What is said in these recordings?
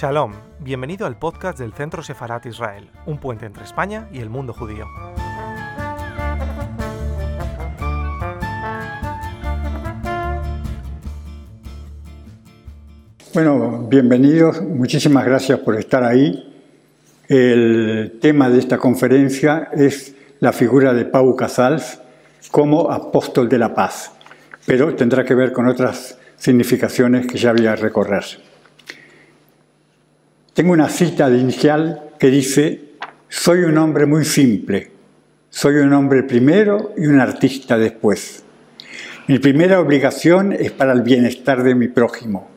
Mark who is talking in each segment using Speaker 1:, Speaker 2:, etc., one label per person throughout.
Speaker 1: Shalom, bienvenido al podcast del Centro Sefarat Israel, un puente entre España y el mundo judío.
Speaker 2: Bueno, bienvenidos, muchísimas gracias por estar ahí. El tema de esta conferencia es la figura de Pau Casals como apóstol de la paz, pero tendrá que ver con otras significaciones que ya voy a recorrer. Tengo una cita de inicial que dice, soy un hombre muy simple, soy un hombre primero y un artista después. Mi primera obligación es para el bienestar de mi prójimo.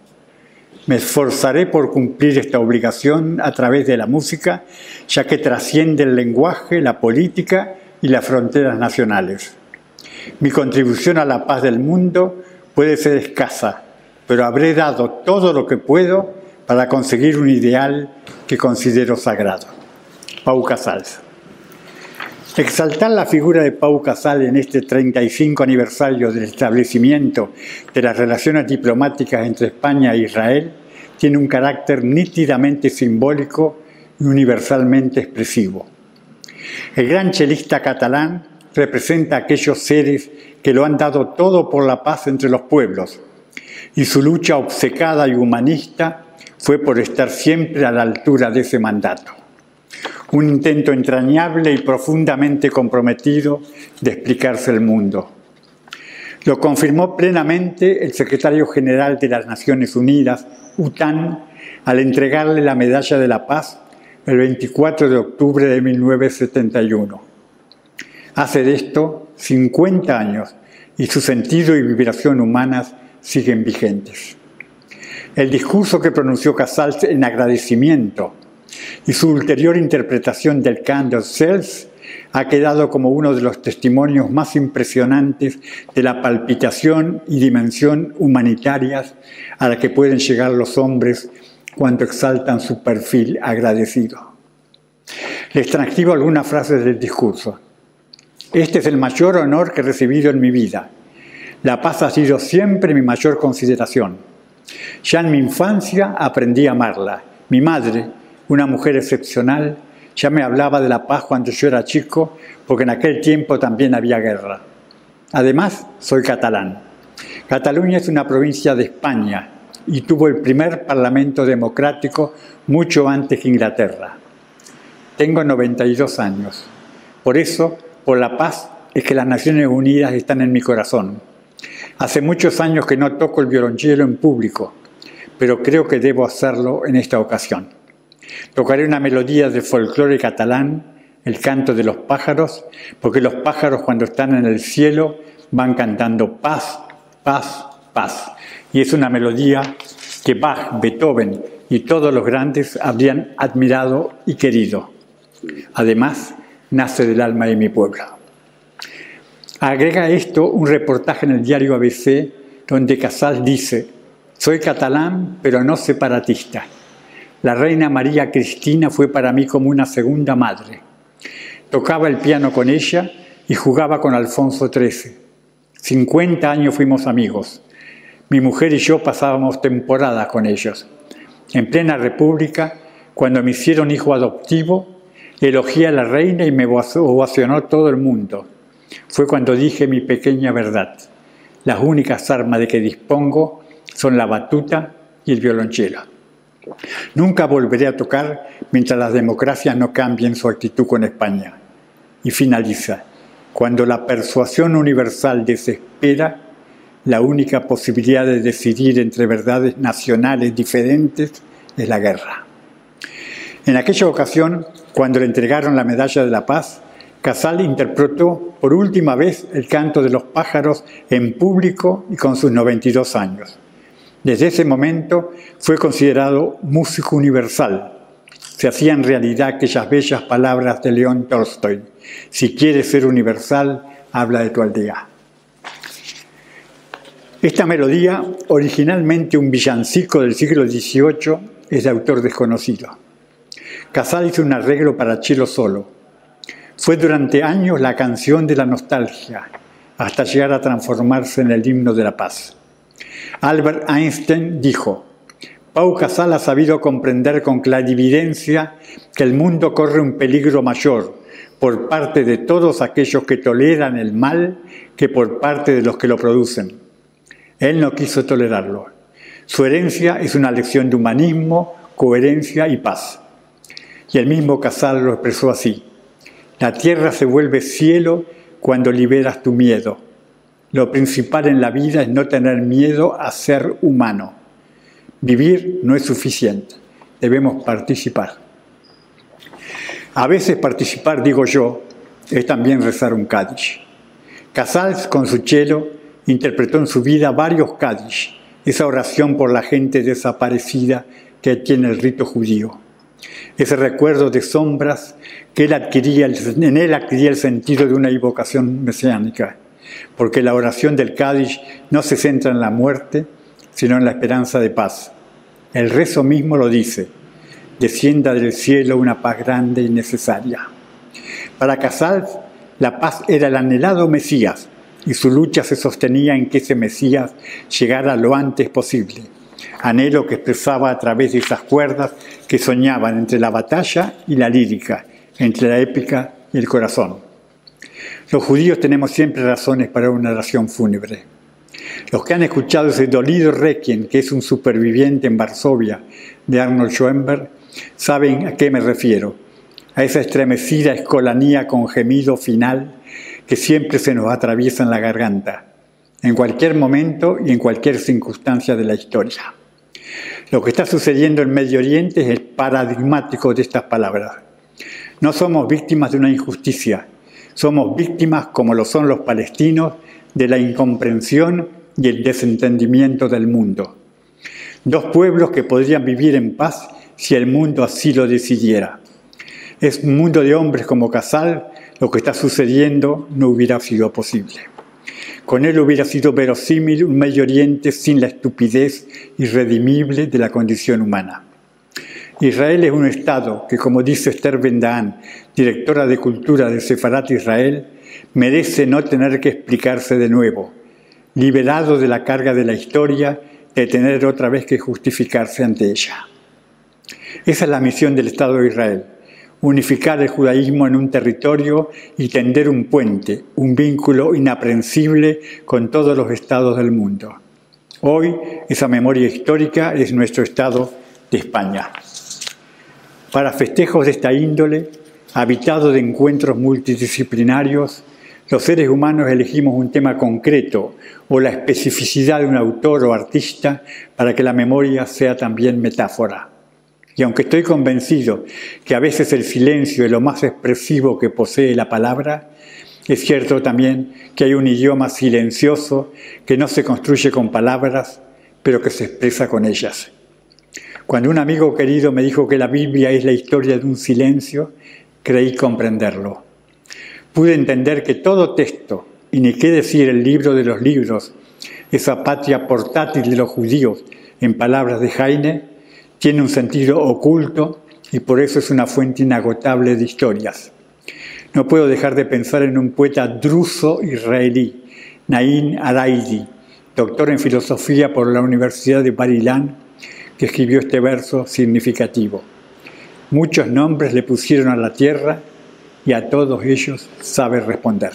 Speaker 2: Me esforzaré por cumplir esta obligación a través de la música, ya que trasciende el lenguaje, la política y las fronteras nacionales. Mi contribución a la paz del mundo puede ser escasa, pero habré dado todo lo que puedo para conseguir un ideal que considero sagrado. Pau Casals. Exaltar la figura de Pau Casals en este 35 aniversario del establecimiento de las relaciones diplomáticas entre España e Israel tiene un carácter nítidamente simbólico y universalmente expresivo. El gran chelista catalán representa a aquellos seres que lo han dado todo por la paz entre los pueblos, y su lucha obcecada y humanista fue por estar siempre a la altura de ese mandato. Un intento entrañable y profundamente comprometido de explicarse el mundo. Lo confirmó plenamente el secretario general de las Naciones Unidas, UTAN, al entregarle la Medalla de la Paz el 24 de octubre de 1971. Hace de esto 50 años y su sentido y vibración humanas siguen vigentes. El discurso que pronunció Casals en agradecimiento y su ulterior interpretación del Candle Cells ha quedado como uno de los testimonios más impresionantes de la palpitación y dimensión humanitarias a la que pueden llegar los hombres cuando exaltan su perfil agradecido. Les transcribo algunas frases del discurso. Este es el mayor honor que he recibido en mi vida la paz ha sido siempre mi mayor consideración. Ya en mi infancia aprendí a amarla. Mi madre, una mujer excepcional, ya me hablaba de la paz cuando yo era chico, porque en aquel tiempo también había guerra. Además, soy catalán. Cataluña es una provincia de España y tuvo el primer parlamento democrático mucho antes que Inglaterra. Tengo 92 años. Por eso, por la paz, es que las Naciones Unidas están en mi corazón Hace muchos años que no toco el violonchelo en público, pero creo que debo hacerlo en esta ocasión. Tocaré una melodía de folclore catalán, el canto de los pájaros, porque los pájaros cuando están en el cielo van cantando paz, paz, paz. Y es una melodía que Bach, Beethoven y todos los grandes habrían admirado y querido. Además, nace del alma de mi pueblo. Agrega esto un reportaje en el diario ABC donde Casals dice, soy catalán pero no separatista. La reina María Cristina fue para mí como una segunda madre. Tocaba el piano con ella y jugaba con Alfonso XIII. 50 años fuimos amigos. Mi mujer y yo pasábamos temporadas con ellos. En plena república, cuando me hicieron hijo adoptivo, elogié a la reina y me ovacionó todo el mundo fue cuando dije mi pequeña verdad. Las únicas armas de que dispongo son la batuta y el violonchelo. Nunca volveré a tocar mientras las democracias no cambien su actitud con España. Y finaliza, cuando la persuasión universal desespera, la única posibilidad de decidir entre verdades nacionales diferentes es la guerra. En aquella ocasión, cuando le entregaron la medalla de la paz, Casal interpretó por última vez el canto de los pájaros en público y con sus 92 años. Desde ese momento fue considerado músico universal. Se hacían realidad aquellas bellas palabras de León Tolstoy. Si quieres ser universal, habla de tu aldea. Esta melodía, originalmente un villancico del siglo XVIII, es de autor desconocido. Casal hizo un arreglo para Chilo solo, fue durante años la canción de la nostalgia, hasta llegar a transformarse en el himno de la paz. Albert Einstein dijo, Pau Casal ha sabido comprender con clarividencia que el mundo corre un peligro mayor por parte de todos aquellos que toleran el mal que por parte de los que lo producen. Él no quiso tolerarlo. Su herencia es una lección de humanismo, coherencia y paz. Y el mismo Casal lo expresó así. La tierra se vuelve cielo cuando liberas tu miedo. Lo principal en la vida es no tener miedo a ser humano. Vivir no es suficiente, debemos participar. A veces participar, digo yo, es también rezar un Kaddish. Casals, con su chelo, interpretó en su vida varios Kaddish, esa oración por la gente desaparecida que tiene el rito judío. Ese recuerdo de sombras que él adquiría, en él adquiría el sentido de una invocación mesiánica, porque la oración del Kaddish no se centra en la muerte, sino en la esperanza de paz. El rezo mismo lo dice, descienda del cielo una paz grande y necesaria. Para Casals, la paz era el anhelado Mesías, y su lucha se sostenía en que ese Mesías llegara lo antes posible anhelo que expresaba a través de esas cuerdas que soñaban entre la batalla y la lírica, entre la épica y el corazón. Los judíos tenemos siempre razones para una oración fúnebre. Los que han escuchado ese dolido requiem, que es un superviviente en Varsovia, de Arnold Schoenberg, saben a qué me refiero. A esa estremecida escolanía con gemido final que siempre se nos atraviesa en la garganta, en cualquier momento y en cualquier circunstancia de la historia. Lo que está sucediendo en Medio Oriente es el paradigmático de estas palabras. No somos víctimas de una injusticia, somos víctimas, como lo son los palestinos, de la incomprensión y el desentendimiento del mundo. Dos pueblos que podrían vivir en paz si el mundo así lo decidiera. Es un mundo de hombres como Casal, lo que está sucediendo no hubiera sido posible. Con él hubiera sido verosímil un Medio Oriente sin la estupidez irredimible de la condición humana. Israel es un Estado que, como dice Esther Bendahan, directora de Cultura de Sefarat Israel, merece no tener que explicarse de nuevo, liberado de la carga de la historia, de tener otra vez que justificarse ante ella. Esa es la misión del Estado de Israel, unificar el judaísmo en un territorio y tender un puente, un vínculo inaprensible con todos los estados del mundo. Hoy esa memoria histórica es nuestro estado de España. Para festejos de esta índole, habitado de encuentros multidisciplinarios, los seres humanos elegimos un tema concreto o la especificidad de un autor o artista para que la memoria sea también metáfora. Y aunque estoy convencido que a veces el silencio es lo más expresivo que posee la palabra, es cierto también que hay un idioma silencioso que no se construye con palabras, pero que se expresa con ellas. Cuando un amigo querido me dijo que la Biblia es la historia de un silencio, creí comprenderlo. Pude entender que todo texto, y ni qué decir el libro de los libros, esa patria portátil de los judíos, en palabras de Heine, tiene un sentido oculto y por eso es una fuente inagotable de historias. No puedo dejar de pensar en un poeta druso israelí, Nain Araidi, doctor en filosofía por la Universidad de Barilán, que escribió este verso significativo. Muchos nombres le pusieron a la tierra y a todos ellos sabe responder.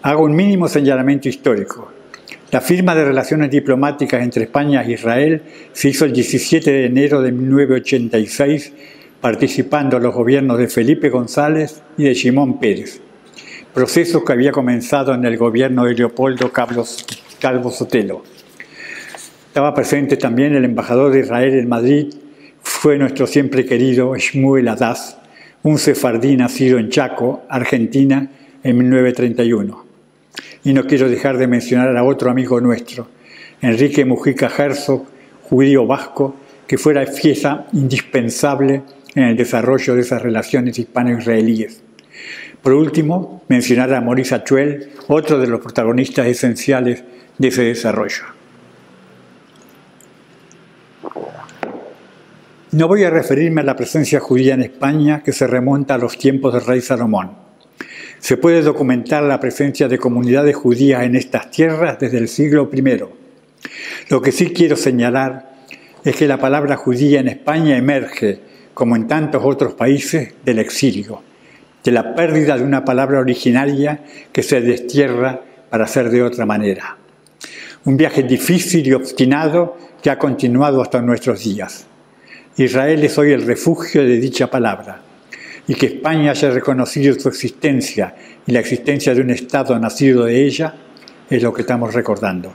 Speaker 2: Hago un mínimo señalamiento histórico. La firma de relaciones diplomáticas entre España e Israel se hizo el 17 de enero de 1986, participando los gobiernos de Felipe González y de Simón Pérez, proceso que había comenzado en el gobierno de Leopoldo Calvo Sotelo. Estaba presente también el embajador de Israel en Madrid, fue nuestro siempre querido Shmuel Adaz, un sefardí nacido en Chaco, Argentina, en 1931. Y no quiero dejar de mencionar a otro amigo nuestro, Enrique Mujica Herzog, judío vasco, que fuera pieza indispensable en el desarrollo de esas relaciones hispano-israelíes. Por último, mencionar a Maurice Achuel, otro de los protagonistas esenciales de ese desarrollo. No voy a referirme a la presencia judía en España que se remonta a los tiempos del rey Salomón. Se puede documentar la presencia de comunidades judías en estas tierras desde el siglo I. Lo que sí quiero señalar es que la palabra judía en España emerge, como en tantos otros países, del exilio, de la pérdida de una palabra originaria que se destierra para ser de otra manera. Un viaje difícil y obstinado que ha continuado hasta nuestros días. Israel es hoy el refugio de dicha palabra y que España haya reconocido su existencia y la existencia de un Estado nacido de ella es lo que estamos recordando.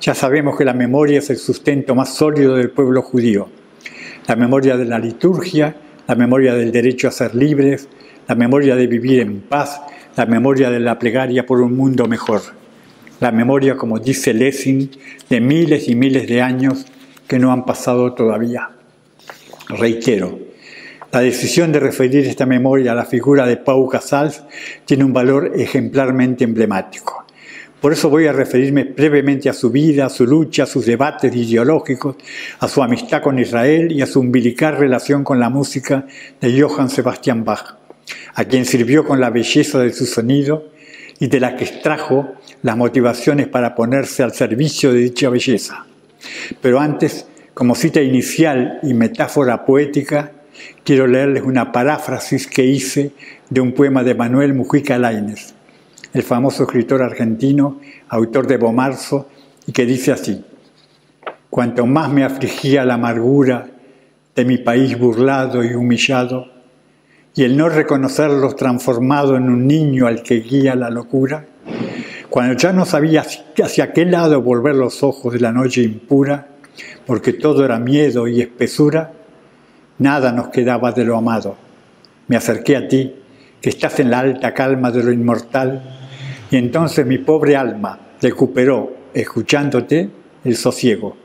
Speaker 2: Ya sabemos que la memoria es el sustento más sólido del pueblo judío. La memoria de la liturgia, la memoria del derecho a ser libres, la memoria de vivir en paz, la memoria de la plegaria por un mundo mejor. La memoria, como dice Lessing, de miles y miles de años que no han pasado todavía. Reitero, la decisión de referir esta memoria a la figura de Pau Casals tiene un valor ejemplarmente emblemático. Por eso voy a referirme brevemente a su vida, a su lucha, a sus debates ideológicos, a su amistad con Israel y a su umbilical relación con la música de Johann Sebastian Bach, a quien sirvió con la belleza de su sonido y de la que extrajo las motivaciones para ponerse al servicio de dicha belleza. Pero antes, como cita inicial y metáfora poética, quiero leerles una paráfrasis que hice de un poema de Manuel Mujica Lainez el famoso escritor argentino, autor de Bomarzo, y que dice así, cuanto más me afligía la amargura de mi país burlado y humillado, y el no reconocerlos transformado en un niño al que guía la locura, cuando ya no sabía hacia qué lado volver los ojos de la noche impura, porque todo era miedo y espesura, nada nos quedaba de lo amado. Me acerqué a ti, que estás en la alta calma de lo inmortal, y entonces mi pobre alma recuperó, escuchándote, el sosiego,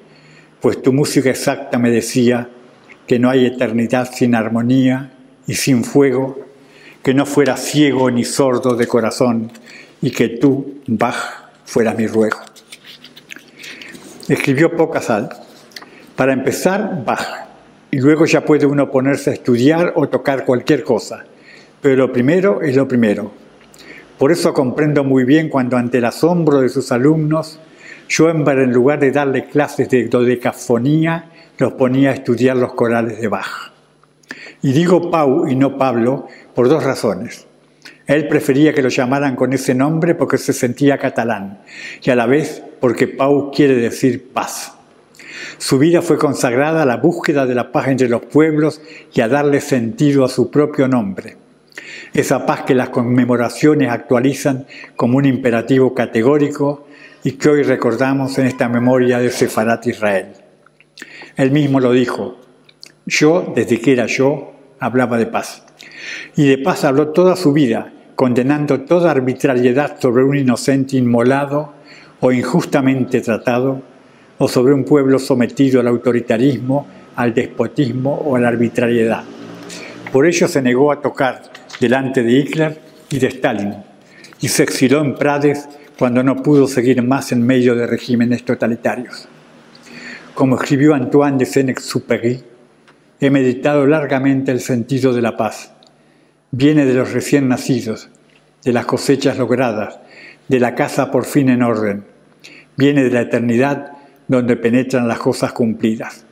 Speaker 2: pues tu música exacta me decía que no hay eternidad sin armonía y sin fuego, que no fuera ciego ni sordo de corazón y que tú, Bach, fueras mi ruego. Escribió Pocasal. Para empezar, Bach, y luego ya puede uno ponerse a estudiar o tocar cualquier cosa, pero lo primero es lo primero, por eso comprendo muy bien cuando ante el asombro de sus alumnos, Schoenberg en lugar de darle clases de dodecafonía, los ponía a estudiar los corales de Bach. Y digo Pau y no Pablo por dos razones. Él prefería que lo llamaran con ese nombre porque se sentía catalán y a la vez porque Pau quiere decir paz. Su vida fue consagrada a la búsqueda de la paz entre los pueblos y a darle sentido a su propio nombre esa paz que las conmemoraciones actualizan como un imperativo categórico y que hoy recordamos en esta memoria de Sefarat Israel. Él mismo lo dijo, yo, desde que era yo, hablaba de paz. Y de paz habló toda su vida, condenando toda arbitrariedad sobre un inocente inmolado o injustamente tratado, o sobre un pueblo sometido al autoritarismo, al despotismo o a la arbitrariedad. Por ello se negó a tocar delante de Hitler y de Stalin, y se exiló en Prades cuando no pudo seguir más en medio de regímenes totalitarios. Como escribió Antoine de Saint-Exupéry, he meditado largamente el sentido de la paz. Viene de los recién nacidos, de las cosechas logradas, de la casa por fin en orden. Viene de la eternidad donde penetran las cosas cumplidas.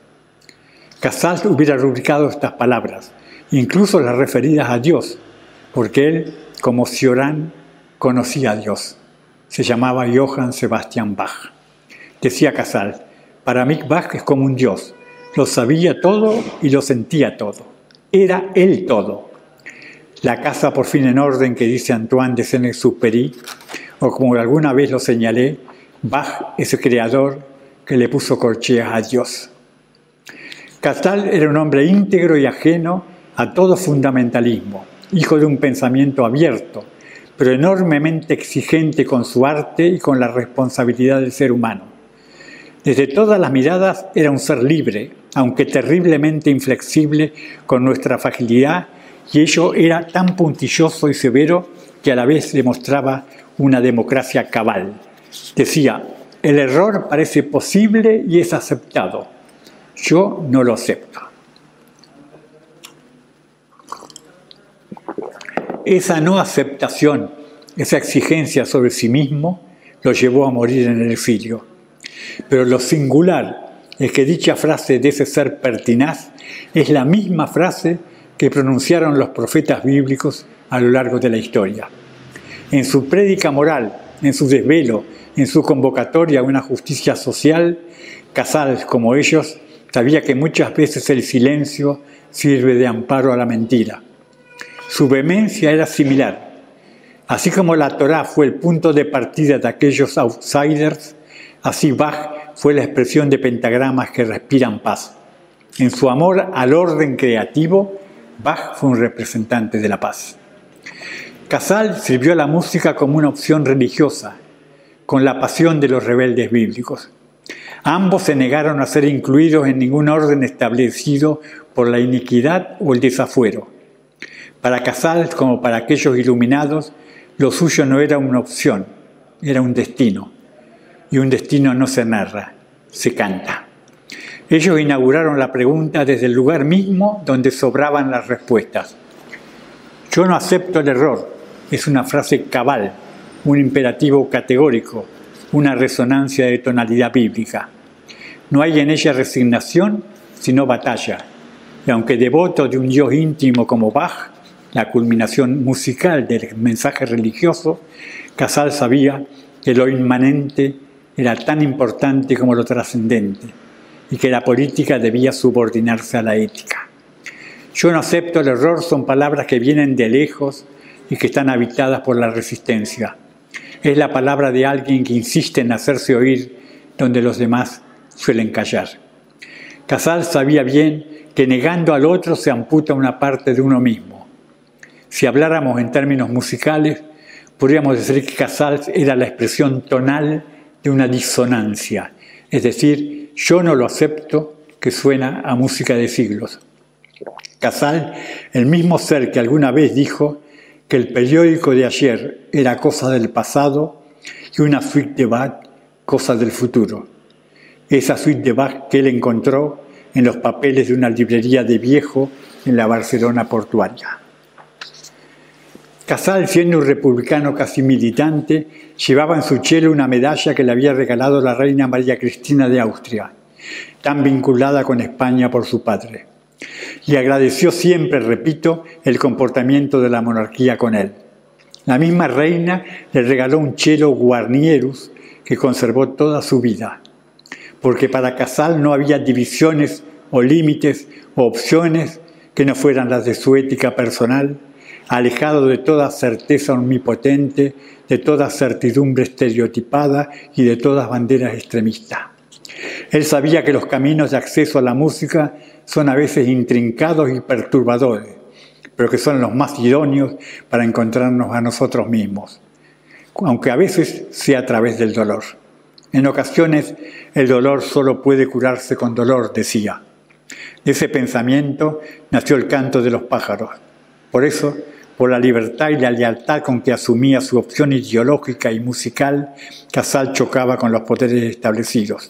Speaker 2: Casals hubiera rubricado estas palabras, incluso las referidas a Dios, porque él, como Cioran, conocía a Dios. Se llamaba Johann Sebastian Bach. Decía Casal, para mí Bach es como un Dios, lo sabía todo y lo sentía todo. Era él todo. La casa por fin en orden que dice Antoine de Saint-Exupéry, o como alguna vez lo señalé, Bach es el creador que le puso corcheas a Dios. Casal era un hombre íntegro y ajeno a todo fundamentalismo hijo de un pensamiento abierto, pero enormemente exigente con su arte y con la responsabilidad del ser humano. Desde todas las miradas era un ser libre, aunque terriblemente inflexible con nuestra fragilidad, y ello era tan puntilloso y severo que a la vez demostraba una democracia cabal. Decía, el error parece posible y es aceptado. Yo no lo acepto. Esa no aceptación, esa exigencia sobre sí mismo, lo llevó a morir en el exilio. Pero lo singular es que dicha frase de ese ser pertinaz es la misma frase que pronunciaron los profetas bíblicos a lo largo de la historia. En su prédica moral, en su desvelo, en su convocatoria a una justicia social, Casals, como ellos, sabía que muchas veces el silencio sirve de amparo a la mentira. Su vehemencia era similar. Así como la Torá fue el punto de partida de aquellos outsiders, así Bach fue la expresión de pentagramas que respiran paz. En su amor al orden creativo, Bach fue un representante de la paz. Casal sirvió a la música como una opción religiosa, con la pasión de los rebeldes bíblicos. Ambos se negaron a ser incluidos en ningún orden establecido por la iniquidad o el desafuero. Para Casals como para aquellos iluminados, lo suyo no era una opción, era un destino. Y un destino no se narra, se canta. Ellos inauguraron la pregunta desde el lugar mismo donde sobraban las respuestas. Yo no acepto el error, es una frase cabal, un imperativo categórico, una resonancia de tonalidad bíblica. No hay en ella resignación, sino batalla. Y aunque devoto de un Dios íntimo como Bach, la culminación musical del mensaje religioso, Casal sabía que lo inmanente era tan importante como lo trascendente y que la política debía subordinarse a la ética. Yo no acepto el error son palabras que vienen de lejos y que están habitadas por la resistencia. Es la palabra de alguien que insiste en hacerse oír donde los demás suelen callar. Casal sabía bien que negando al otro se amputa una parte de uno mismo. Si habláramos en términos musicales, podríamos decir que Casal era la expresión tonal de una disonancia, es decir, yo no lo acepto que suena a música de siglos. Casal, el mismo ser que alguna vez dijo que el periódico de ayer era cosa del pasado y una suite de Bach cosa del futuro. Esa suite de Bach que él encontró en los papeles de una librería de viejo en la Barcelona portuaria. Casal, siendo un republicano casi militante, llevaba en su chelo una medalla que le había regalado la reina María Cristina de Austria, tan vinculada con España por su padre y agradeció siempre, repito, el comportamiento de la monarquía con él. La misma reina le regaló un chelo guarnierus que conservó toda su vida, porque para Casal no había divisiones o límites o opciones que no fueran las de su ética personal, alejado de toda certeza omnipotente, de toda certidumbre estereotipada y de todas banderas extremistas. Él sabía que los caminos de acceso a la música son a veces intrincados y perturbadores, pero que son los más idóneos para encontrarnos a nosotros mismos, aunque a veces sea a través del dolor. En ocasiones el dolor solo puede curarse con dolor, decía. De ese pensamiento nació el canto de los pájaros. Por eso, por la libertad y la lealtad con que asumía su opción ideológica y musical, Casal chocaba con los poderes establecidos.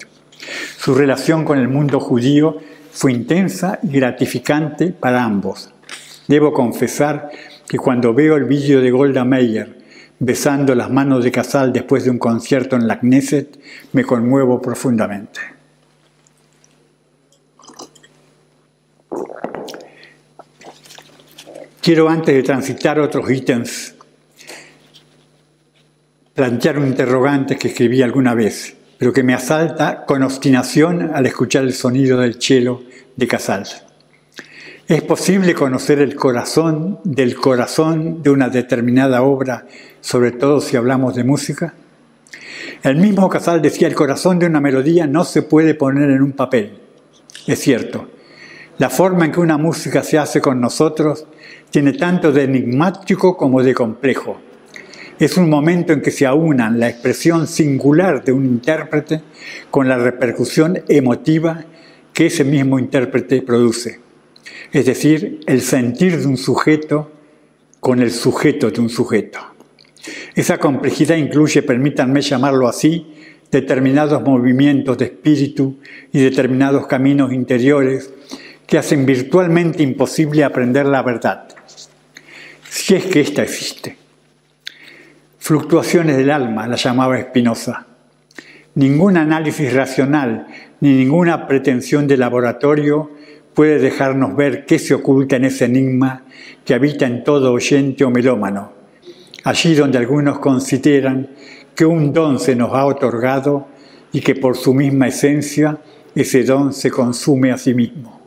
Speaker 2: Su relación con el mundo judío fue intensa y gratificante para ambos. Debo confesar que cuando veo el vídeo de Golda Meir besando las manos de Casal después de un concierto en la Knesset, me conmuevo profundamente. Quiero antes de transitar otros ítems plantear un interrogante que escribí alguna vez pero que me asalta con obstinación al escuchar el sonido del cielo de Casals. ¿Es posible conocer el corazón del corazón de una determinada obra, sobre todo si hablamos de música? El mismo Casal decía, el corazón de una melodía no se puede poner en un papel. Es cierto, la forma en que una música se hace con nosotros tiene tanto de enigmático como de complejo. Es un momento en que se aunan la expresión singular de un intérprete con la repercusión emotiva que ese mismo intérprete produce. Es decir, el sentir de un sujeto con el sujeto de un sujeto. Esa complejidad incluye, permítanme llamarlo así, determinados movimientos de espíritu y determinados caminos interiores que hacen virtualmente imposible aprender la verdad, si es que ésta existe. Fluctuaciones del alma, la llamaba Spinoza. Ningún análisis racional ni ninguna pretensión de laboratorio puede dejarnos ver qué se oculta en ese enigma que habita en todo oyente o melómano, allí donde algunos consideran que un don se nos ha otorgado y que por su misma esencia ese don se consume a sí mismo.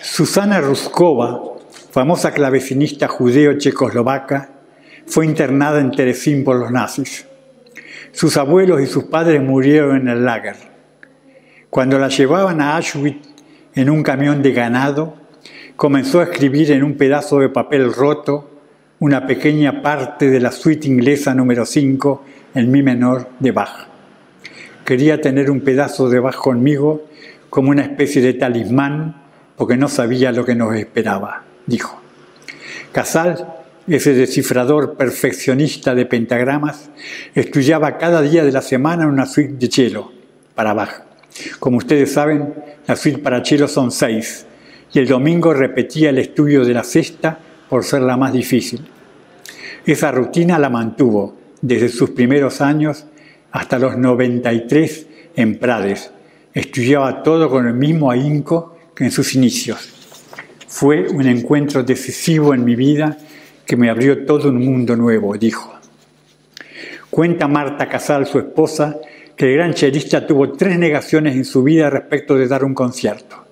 Speaker 2: Susana Ruskova, famosa clavecinista judeo-checoslovaca, fue internada en Terezín por los nazis. Sus abuelos y sus padres murieron en el lager. Cuando la llevaban a Auschwitz en un camión de ganado, comenzó a escribir en un pedazo de papel roto una pequeña parte de la suite inglesa número 5 en mi menor de Bach. Quería tener un pedazo de Bach conmigo como una especie de talismán porque no sabía lo que nos esperaba, dijo. Casal, ese descifrador perfeccionista de pentagramas, estudiaba cada día de la semana una suite de cello para Bach. Como ustedes saben, las suite para cello son seis, y el domingo repetía el estudio de la sexta por ser la más difícil. Esa rutina la mantuvo desde sus primeros años hasta los 93 en Prades. Estudiaba todo con el mismo ahínco que en sus inicios. Fue un encuentro decisivo en mi vida que me abrió todo un mundo nuevo, dijo. Cuenta Marta Casal, su esposa, que el gran chelista tuvo tres negaciones en su vida respecto de dar un concierto.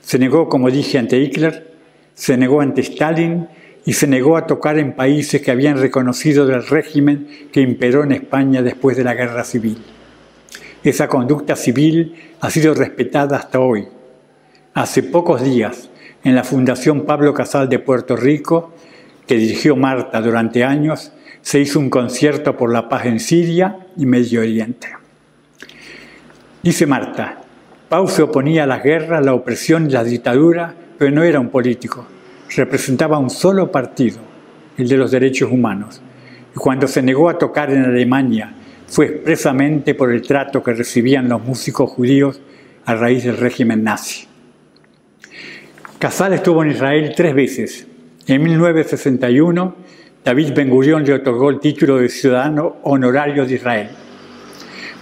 Speaker 2: Se negó, como dije, ante Hitler, se negó ante Stalin y se negó a tocar en países que habían reconocido el régimen que imperó en España después de la guerra civil. Esa conducta civil ha sido respetada hasta hoy. Hace pocos días, en la Fundación Pablo Casal de Puerto Rico, que dirigió Marta durante años, se hizo un concierto por la paz en Siria y Medio Oriente. Dice Marta, Pau se oponía a las guerras, la opresión y la dictadura, pero no era un político representaba un solo partido, el de los derechos humanos. Y cuando se negó a tocar en Alemania fue expresamente por el trato que recibían los músicos judíos a raíz del régimen nazi. Casal estuvo en Israel tres veces. En 1961, David Ben Gurion le otorgó el título de ciudadano honorario de Israel.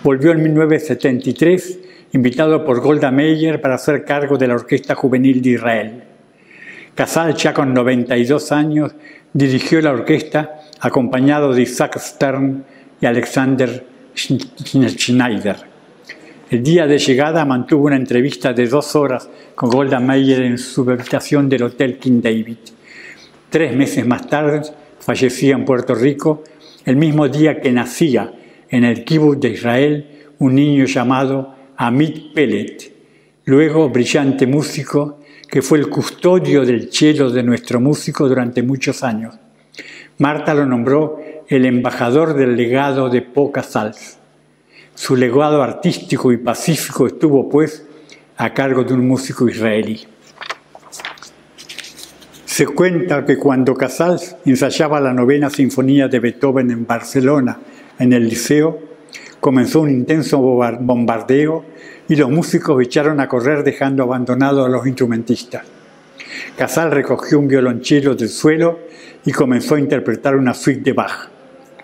Speaker 2: Volvió en 1973, invitado por Golda Meir para hacer cargo de la Orquesta Juvenil de Israel. Casal, ya con 92 años, dirigió la orquesta acompañado de Isaac Stern y Alexander Schneider. El día de llegada mantuvo una entrevista de dos horas con Golda Meir en su habitación del Hotel King David. Tres meses más tarde fallecía en Puerto Rico, el mismo día que nacía en el kibbutz de Israel un niño llamado Amit Pellet, luego brillante músico que fue el custodio del cielo de nuestro músico durante muchos años. Marta lo nombró el embajador del legado de Poca Sals. Su legado artístico y pacífico estuvo, pues, a cargo de un músico israelí. Se cuenta que cuando Casals ensayaba la novena sinfonía de Beethoven en Barcelona, en el Liceo, comenzó un intenso bombardeo y los músicos echaron a correr dejando abandonados a los instrumentistas. Casal recogió un violonchelo del suelo y comenzó a interpretar una suite de Bach.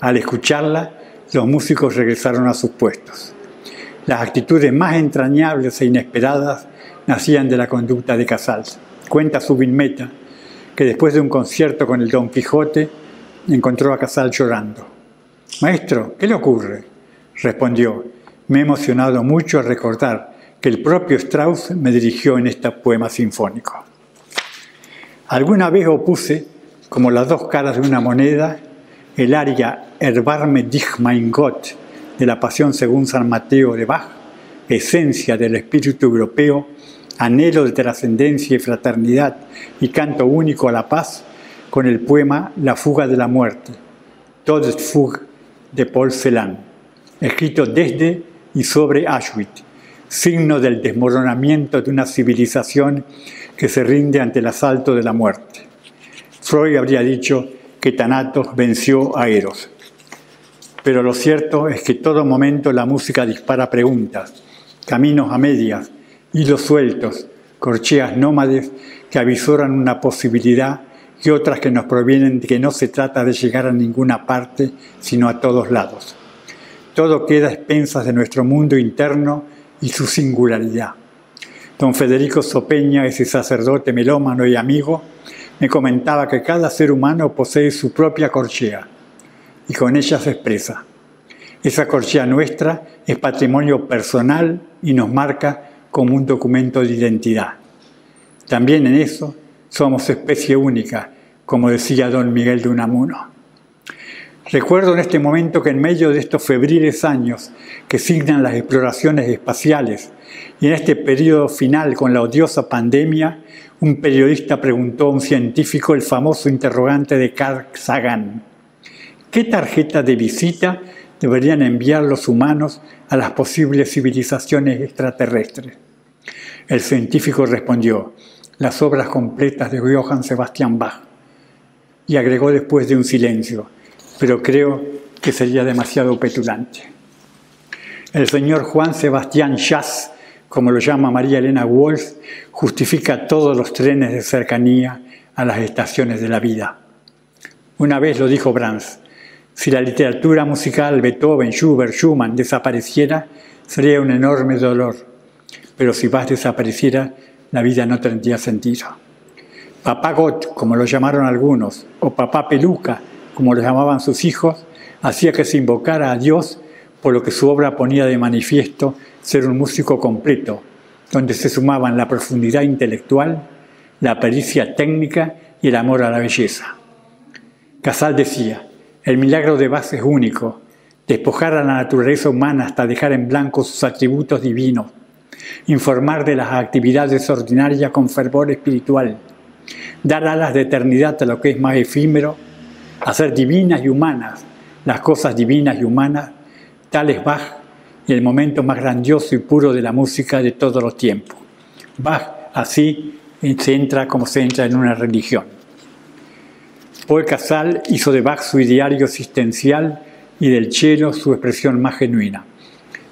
Speaker 2: Al escucharla, los músicos regresaron a sus puestos. Las actitudes más entrañables e inesperadas nacían de la conducta de Casals. Cuenta Subin Meta que después de un concierto con el Don Quijote encontró a Casal llorando. Maestro, ¿qué le ocurre? Respondió, me he emocionado mucho al recordar que el propio Strauss me dirigió en este poema sinfónico. Alguna vez opuse, como las dos caras de una moneda, el aria Erbarme dich mein Gott de la Pasión según San Mateo de Bach, esencia del espíritu europeo, anhelo de trascendencia y fraternidad y canto único a la paz, con el poema La fuga de la muerte, Todesfug de Paul Celan, escrito desde y sobre Auschwitz, signo del desmoronamiento de una civilización que se rinde ante el asalto de la muerte. Freud habría dicho que Thanatos venció a Eros. Pero lo cierto es que todo momento la música dispara preguntas, caminos a medias, hilos sueltos, corcheas nómades que avisoran una posibilidad y otras que nos provienen de que no se trata de llegar a ninguna parte, sino a todos lados. Todo queda a expensas de nuestro mundo interno y su singularidad. Don Federico Sopeña, ese sacerdote melómano y amigo, me comentaba que cada ser humano posee su propia corchea y con ella se expresa. Esa corchea nuestra es patrimonio personal y nos marca como un documento de identidad. También en eso somos especie única, como decía don Miguel de Unamuno. Recuerdo en este momento que en medio de estos febriles años que signan las exploraciones espaciales y en este periodo final con la odiosa pandemia, un periodista preguntó a un científico el famoso interrogante de Carl Sagan. ¿Qué tarjeta de visita deberían enviar los humanos a las posibles civilizaciones extraterrestres? El científico respondió, las obras completas de Johann Sebastian Bach. Y agregó después de un silencio, pero creo que sería demasiado petulante. El señor Juan Sebastián Schass, como lo llama María Elena Wolf, justifica todos los trenes de cercanía a las estaciones de la vida. Una vez lo dijo Brahms, si la literatura musical Beethoven, Schubert, Schumann desapareciera, sería un enorme dolor, pero si Bach desapareciera, la vida no tendría sentido. Papá Gott, como lo llamaron algunos, o Papá Peluca, como lo llamaban sus hijos, hacía que se invocara a Dios, por lo que su obra ponía de manifiesto ser un músico completo, donde se sumaban la profundidad intelectual, la pericia técnica y el amor a la belleza. Casal decía, el milagro de base es único, despojar a la naturaleza humana hasta dejar en blanco sus atributos divinos, informar de las actividades ordinarias con fervor espiritual, dar alas de eternidad a lo que es más efímero hacer divinas y humanas las cosas divinas y humanas, tal es Bach y el momento más grandioso y puro de la música de todos los tiempos. Bach así se entra como se entra en una religión. Paul Casal hizo de Bach su ideario existencial y del cielo su expresión más genuina.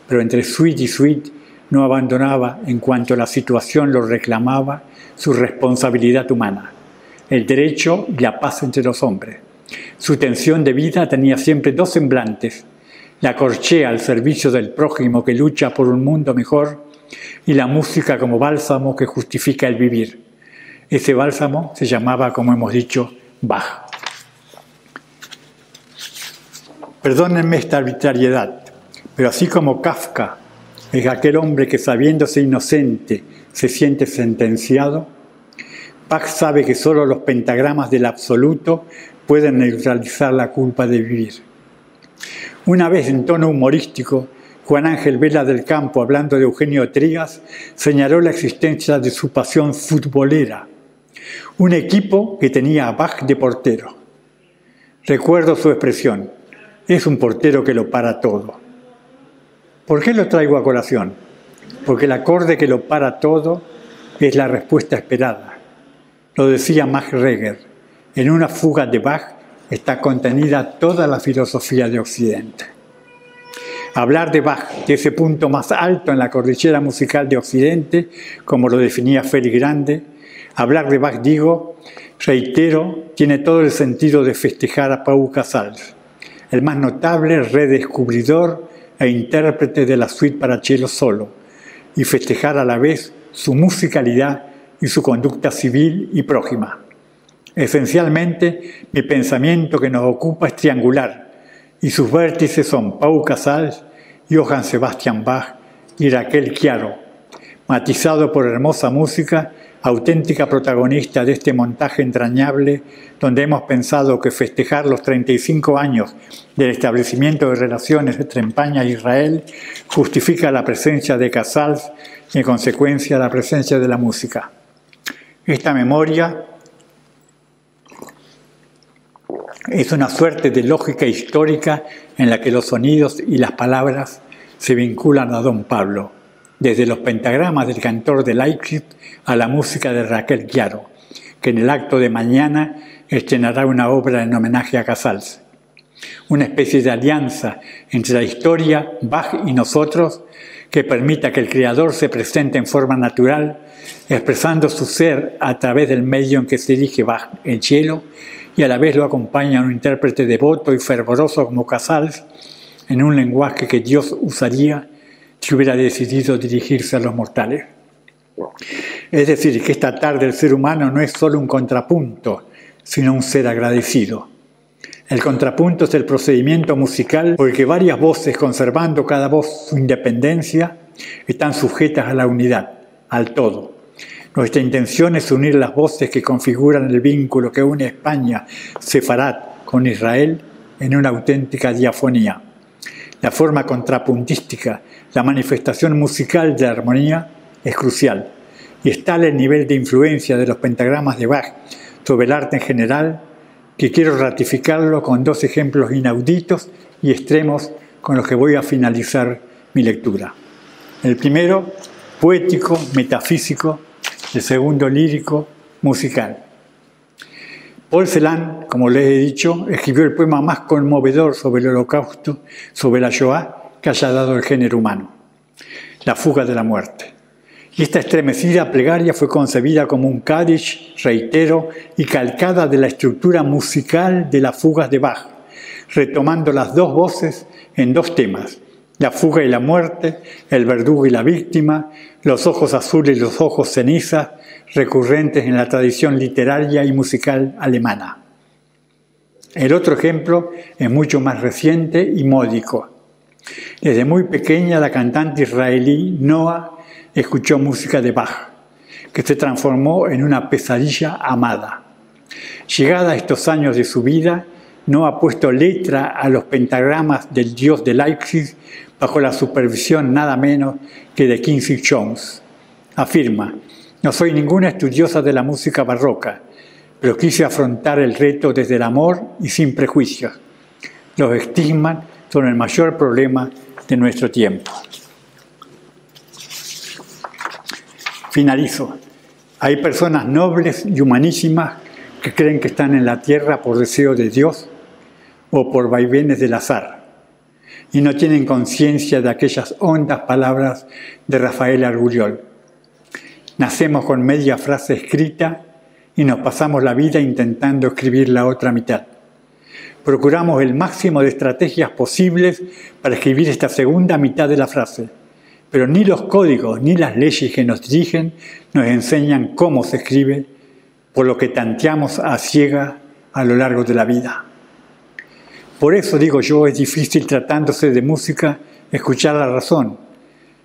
Speaker 2: Pero entre suite y suite no abandonaba, en cuanto la situación lo reclamaba, su responsabilidad humana, el derecho y la paz entre los hombres. Su tensión de vida tenía siempre dos semblantes, la corchea al servicio del prójimo que lucha por un mundo mejor y la música como bálsamo que justifica el vivir. Ese bálsamo se llamaba, como hemos dicho, Bach. Perdónenme esta arbitrariedad, pero así como Kafka es aquel hombre que sabiéndose inocente se siente sentenciado, Bach sabe que solo los pentagramas del absoluto pueden neutralizar la culpa de vivir. Una vez en tono humorístico, Juan Ángel Vela del Campo, hablando de Eugenio Trigas, señaló la existencia de su pasión futbolera, un equipo que tenía a Bach de portero. Recuerdo su expresión, es un portero que lo para todo. ¿Por qué lo traigo a colación? Porque el acorde que lo para todo es la respuesta esperada. Lo decía Max Reger. En una fuga de Bach está contenida toda la filosofía de Occidente. Hablar de Bach, de ese punto más alto en la cordillera musical de Occidente, como lo definía Félix Grande, hablar de Bach, digo, reitero, tiene todo el sentido de festejar a Pau Casals, el más notable redescubridor e intérprete de la suite para cello solo, y festejar a la vez su musicalidad y su conducta civil y prójima. Esencialmente, mi pensamiento que nos ocupa es triangular y sus vértices son Pau Casals, Johann Sebastian Bach y Raquel Chiaro, matizado por hermosa música, auténtica protagonista de este montaje entrañable donde hemos pensado que festejar los 35 años del establecimiento de relaciones entre España e Israel justifica la presencia de Casals y en consecuencia la presencia de la música. Esta memoria Es una suerte de lógica histórica en la que los sonidos y las palabras se vinculan a don Pablo, desde los pentagramas del cantor de Leipzig a la música de Raquel Chiaro, que en el acto de mañana estrenará una obra en homenaje a Casals. Una especie de alianza entre la historia, Bach y nosotros que permita que el creador se presente en forma natural, expresando su ser a través del medio en que se dirige Bach, el cielo, y a la vez lo acompaña un intérprete devoto y fervoroso como Casals, en un lenguaje que Dios usaría si hubiera decidido dirigirse a los mortales. Es decir, que esta tarde el ser humano no es solo un contrapunto, sino un ser agradecido. El contrapunto es el procedimiento musical por el que varias voces, conservando cada voz su independencia, están sujetas a la unidad, al todo. Nuestra intención es unir las voces que configuran el vínculo que une España, Sefarat, con Israel en una auténtica diafonía. La forma contrapuntística, la manifestación musical de la armonía es crucial y es el nivel de influencia de los pentagramas de Bach sobre el arte en general que quiero ratificarlo con dos ejemplos inauditos y extremos con los que voy a finalizar mi lectura. El primero, poético, metafísico, el segundo, lírico, musical. Paul Celan, como les he dicho, escribió el poema más conmovedor sobre el holocausto, sobre la Shoah, que haya dado el género humano, La fuga de la muerte. Y esta estremecida plegaria fue concebida como un Kaddish, reitero, y calcada de la estructura musical de las fugas de Bach, retomando las dos voces en dos temas, la fuga y la muerte, el verdugo y la víctima, los ojos azules y los ojos cenizas, recurrentes en la tradición literaria y musical alemana. El otro ejemplo es mucho más reciente y módico. Desde muy pequeña la cantante israelí Noah escuchó música de Bach, que se transformó en una pesadilla amada. Llegada a estos años de su vida, no ha puesto letra a los pentagramas del dios de Leipzig bajo la supervisión nada menos que de Quincy Jones. Afirma, no soy ninguna estudiosa de la música barroca, pero quise afrontar el reto desde el amor y sin prejuicios. Los estigmas son el mayor problema de nuestro tiempo. Finalizo. Hay personas nobles y humanísimas que creen que están en la tierra por deseo de Dios o por vaivenes del azar y no tienen conciencia de aquellas hondas palabras de Rafael Arguriol. Nacemos con media frase escrita y nos pasamos la vida intentando escribir la otra mitad. Procuramos el máximo de estrategias posibles para escribir esta segunda mitad de la frase pero ni los códigos ni las leyes que nos dirigen nos enseñan cómo se escribe, por lo que tanteamos a ciega a lo largo de la vida. Por eso digo yo, es difícil tratándose de música escuchar la razón,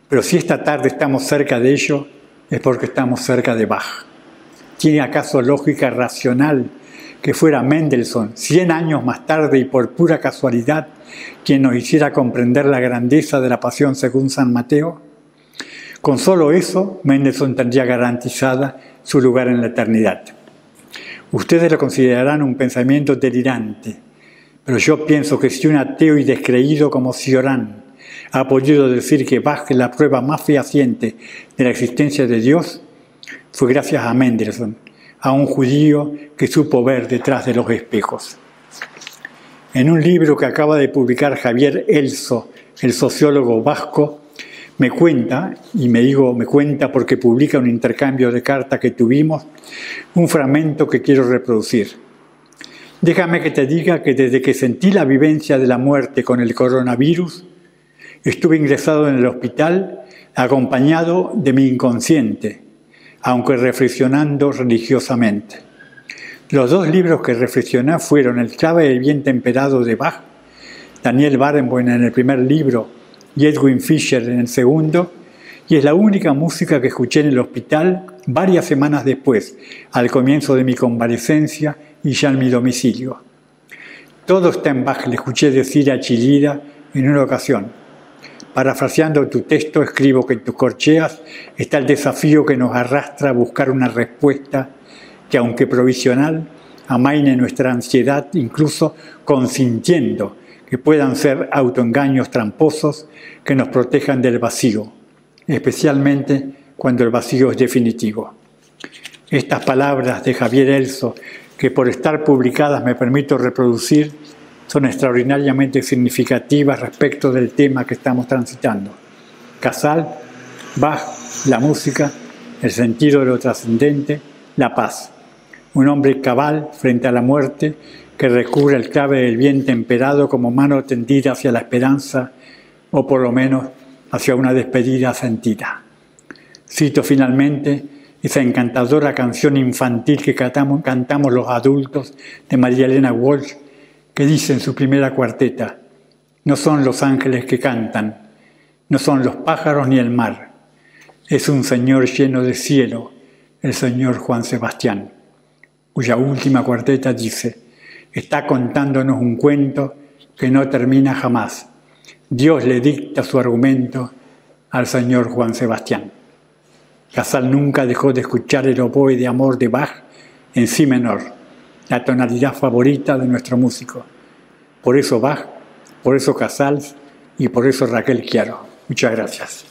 Speaker 2: pero si esta tarde estamos cerca de ello, es porque estamos cerca de Bach. ¿Tiene acaso lógica racional que fuera Mendelssohn, 100 años más tarde y por pura casualidad, quien nos hiciera comprender la grandeza de la pasión según San Mateo? Con solo eso, Mendelssohn tendría garantizada su lugar en la eternidad. Ustedes lo considerarán un pensamiento delirante, pero yo pienso que si un ateo y descreído como Cioran ha podido decir que Bach la prueba más fehaciente de la existencia de Dios, fue gracias a Mendelssohn, a un judío que supo ver detrás de los espejos. En un libro que acaba de publicar Javier Elso, el sociólogo vasco, me cuenta, y me digo me cuenta porque publica un intercambio de cartas que tuvimos, un fragmento que quiero reproducir. Déjame que te diga que desde que sentí la vivencia de la muerte con el coronavirus, estuve ingresado en el hospital acompañado de mi inconsciente, aunque reflexionando religiosamente. Los dos libros que reflexioné fueron El clave del bien temperado de Bach, Daniel Barenboim en el primer libro y Edwin Fisher en el segundo, y es la única música que escuché en el hospital varias semanas después, al comienzo de mi convalecencia y ya en mi domicilio. Todo está en Bach, le escuché decir a Chillida en una ocasión. Parafraseando tu texto, escribo que en tus corcheas está el desafío que nos arrastra a buscar una respuesta que, aunque provisional, amaine nuestra ansiedad, incluso consintiendo que puedan ser autoengaños tramposos que nos protejan del vacío, especialmente cuando el vacío es definitivo. Estas palabras de Javier Elso, que por estar publicadas me permito reproducir, son extraordinariamente significativas respecto del tema que estamos transitando. Casal, Bach, la música, el sentido de lo trascendente, la paz. Un hombre cabal frente a la muerte que recurre al clave del bien temperado como mano tendida hacia la esperanza o por lo menos hacia una despedida sentida. Cito finalmente esa encantadora canción infantil que cantamos, cantamos los adultos de María Elena Walsh, que dice en su primera cuarteta, no son los ángeles que cantan, no son los pájaros ni el mar, es un Señor lleno de cielo, el Señor Juan Sebastián, cuya última cuarteta dice, está contándonos un cuento que no termina jamás. Dios le dicta su argumento al Señor Juan Sebastián. Casal nunca dejó de escuchar el oboe de amor de Bach en si menor, la tonalidad favorita de nuestro músico. Por eso Bach, por eso Casals y por eso Raquel Quiero. Muchas gracias.